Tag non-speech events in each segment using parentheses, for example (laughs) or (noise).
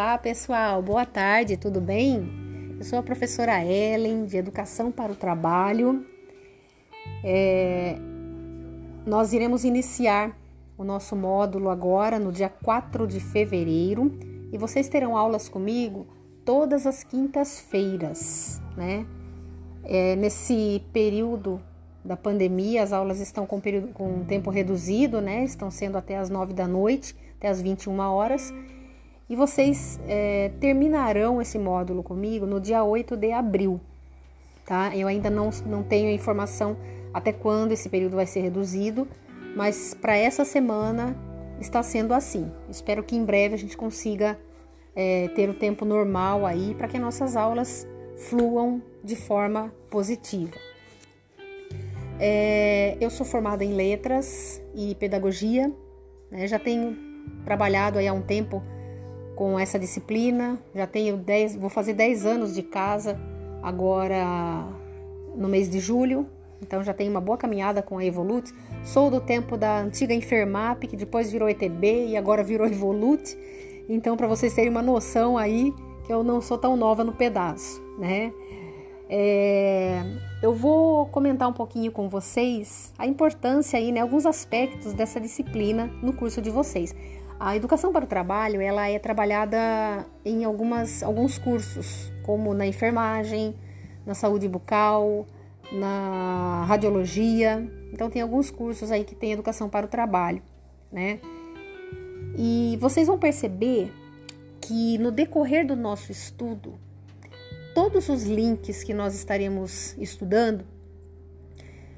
Olá, pessoal. Boa tarde, tudo bem? Eu sou a professora Ellen, de Educação para o Trabalho. É, nós iremos iniciar o nosso módulo agora, no dia 4 de fevereiro, e vocês terão aulas comigo todas as quintas-feiras, né? É, nesse período da pandemia, as aulas estão com, período, com tempo reduzido, né? Estão sendo até as 9 da noite, até as 21 horas. E vocês é, terminarão esse módulo comigo no dia 8 de abril, tá? Eu ainda não, não tenho informação até quando esse período vai ser reduzido, mas para essa semana está sendo assim. Espero que em breve a gente consiga é, ter o tempo normal aí para que nossas aulas fluam de forma positiva. É, eu sou formada em letras e pedagogia, né? já tenho trabalhado aí há um tempo com essa disciplina. Já tenho 10, vou fazer 10 anos de casa agora no mês de julho. Então já tenho uma boa caminhada com a Evolute. Sou do tempo da antiga Enfermap, que depois virou ETB e agora virou (laughs) Evolute. Então para vocês terem uma noção aí que eu não sou tão nova no pedaço, né? É, eu vou comentar um pouquinho com vocês a importância aí, né, alguns aspectos dessa disciplina no curso de vocês. A educação para o trabalho, ela é trabalhada em algumas, alguns cursos, como na enfermagem, na saúde bucal, na radiologia. Então tem alguns cursos aí que tem educação para o trabalho, né? E vocês vão perceber que no decorrer do nosso estudo, todos os links que nós estaremos estudando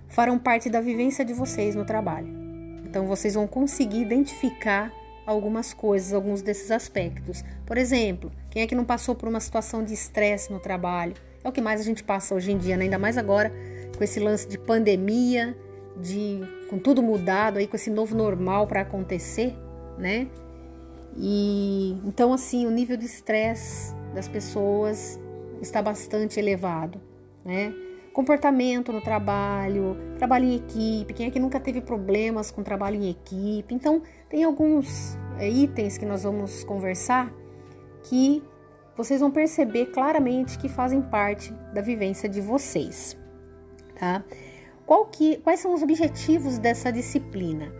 farão parte da vivência de vocês no trabalho. Então vocês vão conseguir identificar algumas coisas, alguns desses aspectos. Por exemplo, quem é que não passou por uma situação de estresse no trabalho? É o que mais a gente passa hoje em dia, né? ainda mais agora com esse lance de pandemia, de com tudo mudado aí, com esse novo normal para acontecer, né? E então assim, o nível de estresse das pessoas está bastante elevado, né? Comportamento no trabalho, trabalho em equipe, quem é que nunca teve problemas com trabalho em equipe? Então, tem alguns itens que nós vamos conversar que vocês vão perceber claramente que fazem parte da vivência de vocês, tá? Que, quais são os objetivos dessa disciplina?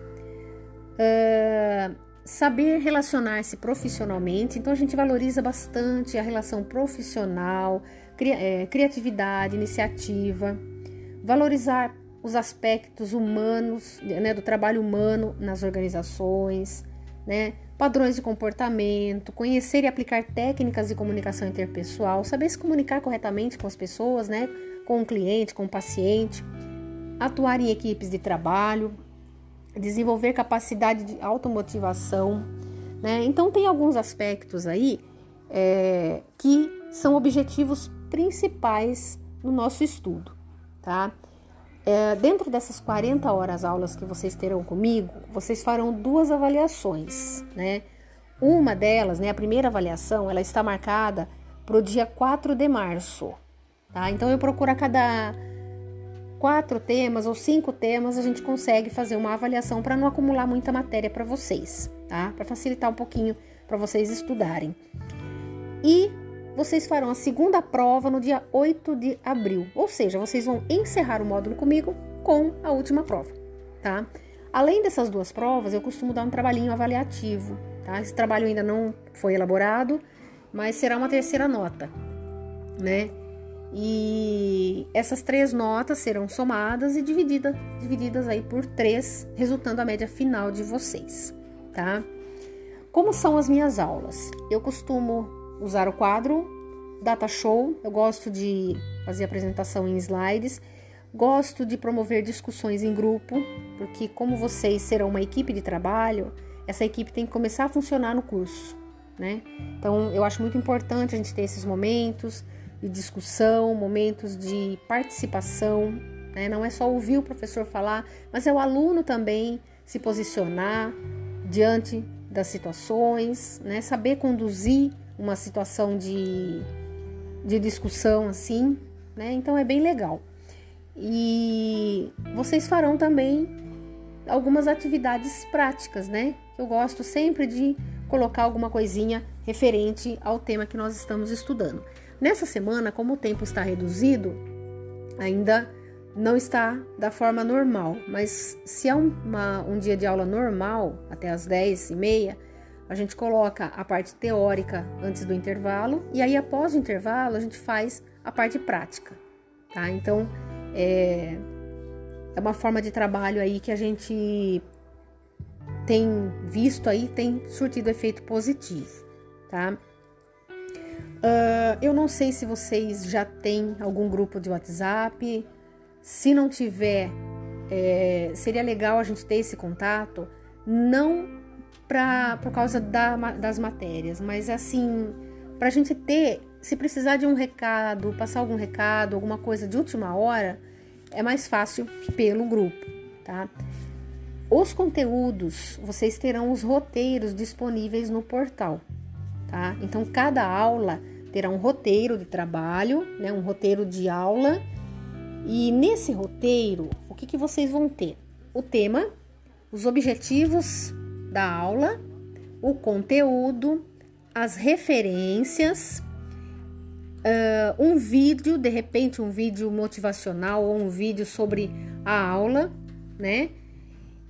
Uh, saber relacionar-se profissionalmente, então a gente valoriza bastante a relação profissional, cri, é, criatividade, iniciativa, valorizar os aspectos humanos, né, do trabalho humano nas organizações, né, padrões de comportamento, conhecer e aplicar técnicas de comunicação interpessoal, saber se comunicar corretamente com as pessoas, né, com o cliente, com o paciente, atuar em equipes de trabalho, desenvolver capacidade de automotivação, né? Então tem alguns aspectos aí é, que são objetivos principais no nosso estudo, tá? É, dentro dessas 40 horas aulas que vocês terão comigo, vocês farão duas avaliações, né? Uma delas, né, a primeira avaliação, ela está marcada para o dia 4 de março, tá? Então eu procuro a cada quatro temas ou cinco temas, a gente consegue fazer uma avaliação para não acumular muita matéria para vocês, tá? Para facilitar um pouquinho para vocês estudarem. E vocês farão a segunda prova no dia 8 de abril, ou seja, vocês vão encerrar o módulo comigo com a última prova, tá? Além dessas duas provas, eu costumo dar um trabalhinho avaliativo, tá? Esse trabalho ainda não foi elaborado, mas será uma terceira nota, né? E essas três notas serão somadas e dividida, divididas aí por três, resultando a média final de vocês, tá? Como são as minhas aulas? Eu costumo usar o quadro Data Show, eu gosto de fazer apresentação em slides, gosto de promover discussões em grupo, porque como vocês serão uma equipe de trabalho, essa equipe tem que começar a funcionar no curso, né? Então eu acho muito importante a gente ter esses momentos de discussão, momentos de participação. Né? Não é só ouvir o professor falar, mas é o aluno também se posicionar diante das situações, né? saber conduzir uma situação de, de discussão assim. Né? Então é bem legal. E vocês farão também algumas atividades práticas, né? Eu gosto sempre de colocar alguma coisinha referente ao tema que nós estamos estudando. Nessa semana, como o tempo está reduzido, ainda não está da forma normal, mas se é uma, um dia de aula normal, até as 10 e meia, a gente coloca a parte teórica antes do intervalo e aí após o intervalo a gente faz a parte prática, tá? Então é, é uma forma de trabalho aí que a gente tem visto aí, tem surtido efeito positivo, tá? Uh, eu não sei se vocês já têm algum grupo de WhatsApp. Se não tiver, é, seria legal a gente ter esse contato, não pra, por causa da, das matérias, mas assim, para a gente ter, se precisar de um recado, passar algum recado, alguma coisa de última hora, é mais fácil pelo grupo, tá? Os conteúdos, vocês terão os roteiros disponíveis no portal, tá? Então, cada aula terá um roteiro de trabalho, né? Um roteiro de aula. E nesse roteiro, o que, que vocês vão ter? O tema, os objetivos da aula, o conteúdo, as referências, uh, um vídeo, de repente um vídeo motivacional ou um vídeo sobre a aula, né?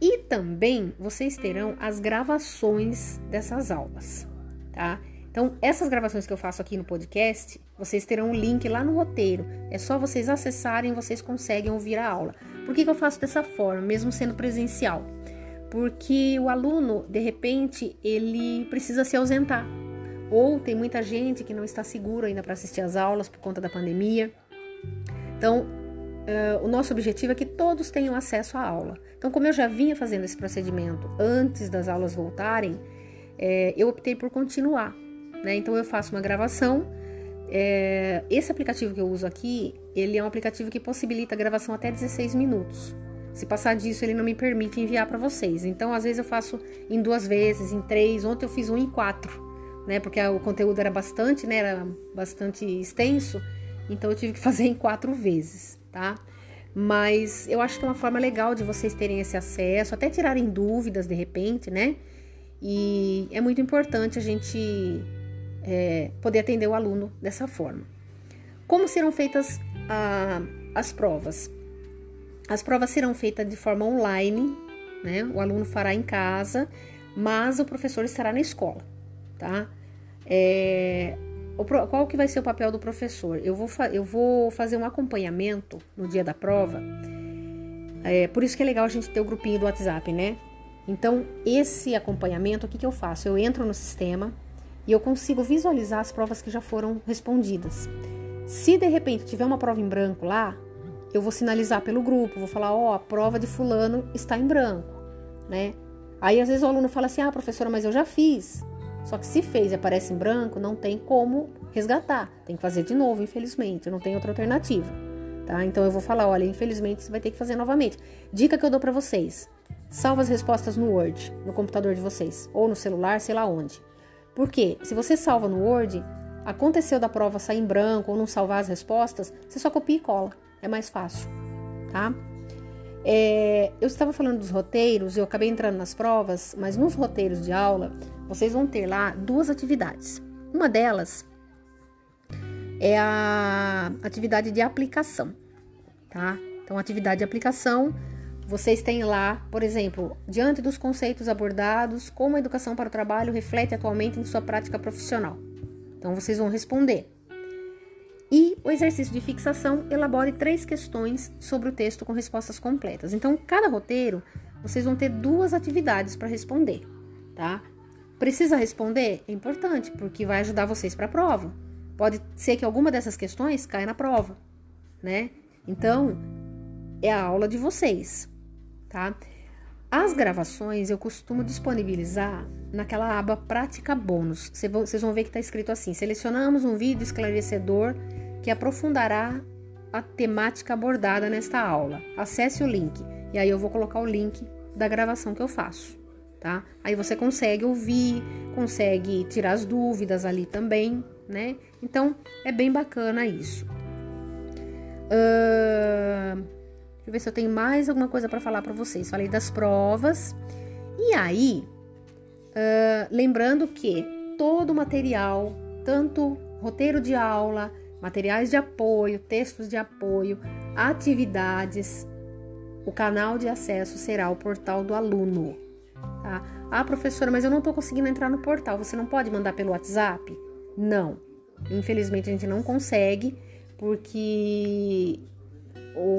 E também vocês terão as gravações dessas aulas, tá? Então, essas gravações que eu faço aqui no podcast, vocês terão um link lá no roteiro. É só vocês acessarem, vocês conseguem ouvir a aula. Por que, que eu faço dessa forma, mesmo sendo presencial? Porque o aluno, de repente, ele precisa se ausentar. Ou tem muita gente que não está seguro ainda para assistir às aulas por conta da pandemia. Então, uh, o nosso objetivo é que todos tenham acesso à aula. Então, como eu já vinha fazendo esse procedimento antes das aulas voltarem, é, eu optei por continuar. Né? Então, eu faço uma gravação. É, esse aplicativo que eu uso aqui, ele é um aplicativo que possibilita a gravação até 16 minutos. Se passar disso, ele não me permite enviar para vocês. Então, às vezes eu faço em duas vezes, em três. Ontem eu fiz um em quatro, né? Porque o conteúdo era bastante, né? Era bastante extenso. Então, eu tive que (laughs) fazer em quatro vezes, tá? Mas eu acho que é uma forma legal de vocês terem esse acesso, até tirarem dúvidas de repente, né? E é muito importante a gente é, poder atender o aluno dessa forma. Como serão feitas a, as provas? As provas serão feitas de forma online, né? O aluno fará em casa, mas o professor estará na escola, tá? É, qual que vai ser o papel do professor? Eu vou, eu vou fazer um acompanhamento no dia da prova. É, por isso que é legal a gente ter o grupinho do WhatsApp, né? Então, esse acompanhamento, o que, que eu faço? Eu entro no sistema e eu consigo visualizar as provas que já foram respondidas. Se de repente tiver uma prova em branco lá, eu vou sinalizar pelo grupo, vou falar, ó, oh, a prova de fulano está em branco, né? Aí às vezes o aluno fala assim: "Ah, professora, mas eu já fiz". Só que se fez e aparece em branco, não tem como resgatar. Tem que fazer de novo, infelizmente, não tem outra alternativa. Tá? Então eu vou falar, olha, infelizmente você vai ter que fazer novamente. Dica que eu dou para vocês: salva as respostas no Word, no computador de vocês, ou no celular, sei lá onde. Porque se você salva no Word, aconteceu da prova sair em branco ou não salvar as respostas, você só copia e cola é mais fácil, tá? É, eu estava falando dos roteiros, eu acabei entrando nas provas, mas nos roteiros de aula vocês vão ter lá duas atividades. Uma delas é a atividade de aplicação, tá? Então, atividade de aplicação, vocês têm lá, por exemplo, diante dos conceitos abordados, como a educação para o trabalho reflete atualmente em sua prática profissional. Então, vocês vão responder. E o exercício de fixação elabore três questões sobre o texto com respostas completas. Então, cada roteiro, vocês vão ter duas atividades para responder, tá? Precisa responder? É importante, porque vai ajudar vocês para a prova. Pode ser que alguma dessas questões caia na prova, né? Então, é a aula de vocês, tá? As gravações eu costumo disponibilizar naquela aba Prática Bônus. Vocês vão ver que está escrito assim: selecionamos um vídeo esclarecedor que aprofundará a temática abordada nesta aula. Acesse o link e aí eu vou colocar o link da gravação que eu faço, tá? Aí você consegue ouvir, consegue tirar as dúvidas ali também, né? Então é bem bacana isso. Uh, deixa eu ver se eu tenho mais alguma coisa para falar para vocês. Falei das provas e aí Uh, lembrando que todo o material, tanto roteiro de aula, materiais de apoio, textos de apoio, atividades, o canal de acesso será o portal do aluno. Tá? Ah, professora, mas eu não estou conseguindo entrar no portal. Você não pode mandar pelo WhatsApp? Não. Infelizmente a gente não consegue, porque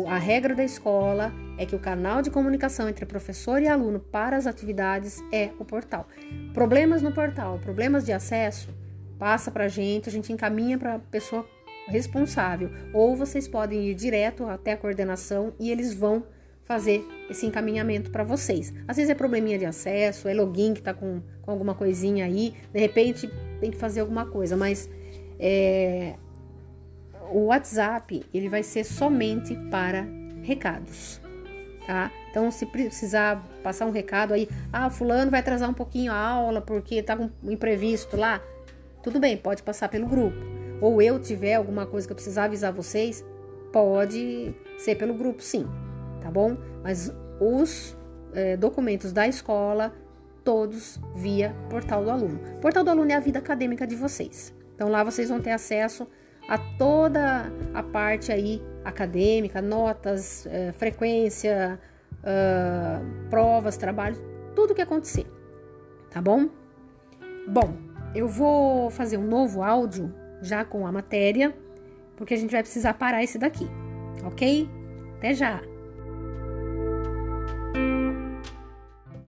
a regra da escola é que o canal de comunicação entre professor e aluno para as atividades é o portal. Problemas no portal, problemas de acesso, passa para a gente, a gente encaminha para a pessoa responsável. Ou vocês podem ir direto até a coordenação e eles vão fazer esse encaminhamento para vocês. Às vezes é probleminha de acesso, é login que está com, com alguma coisinha aí, de repente tem que fazer alguma coisa, mas é, o WhatsApp ele vai ser somente para recados, tá? Então, se precisar passar um recado aí, ah, fulano vai atrasar um pouquinho a aula porque tá com um imprevisto lá, tudo bem, pode passar pelo grupo. Ou eu tiver alguma coisa que eu precisar avisar vocês, pode ser pelo grupo, sim, tá bom? Mas os é, documentos da escola, todos via portal do aluno. Portal do aluno é a vida acadêmica de vocês. Então lá vocês vão ter acesso a toda a parte aí acadêmica, notas, é, frequência, uh, provas, trabalhos, tudo que acontecer, tá bom? Bom, eu vou fazer um novo áudio já com a matéria, porque a gente vai precisar parar esse daqui, ok? Até já!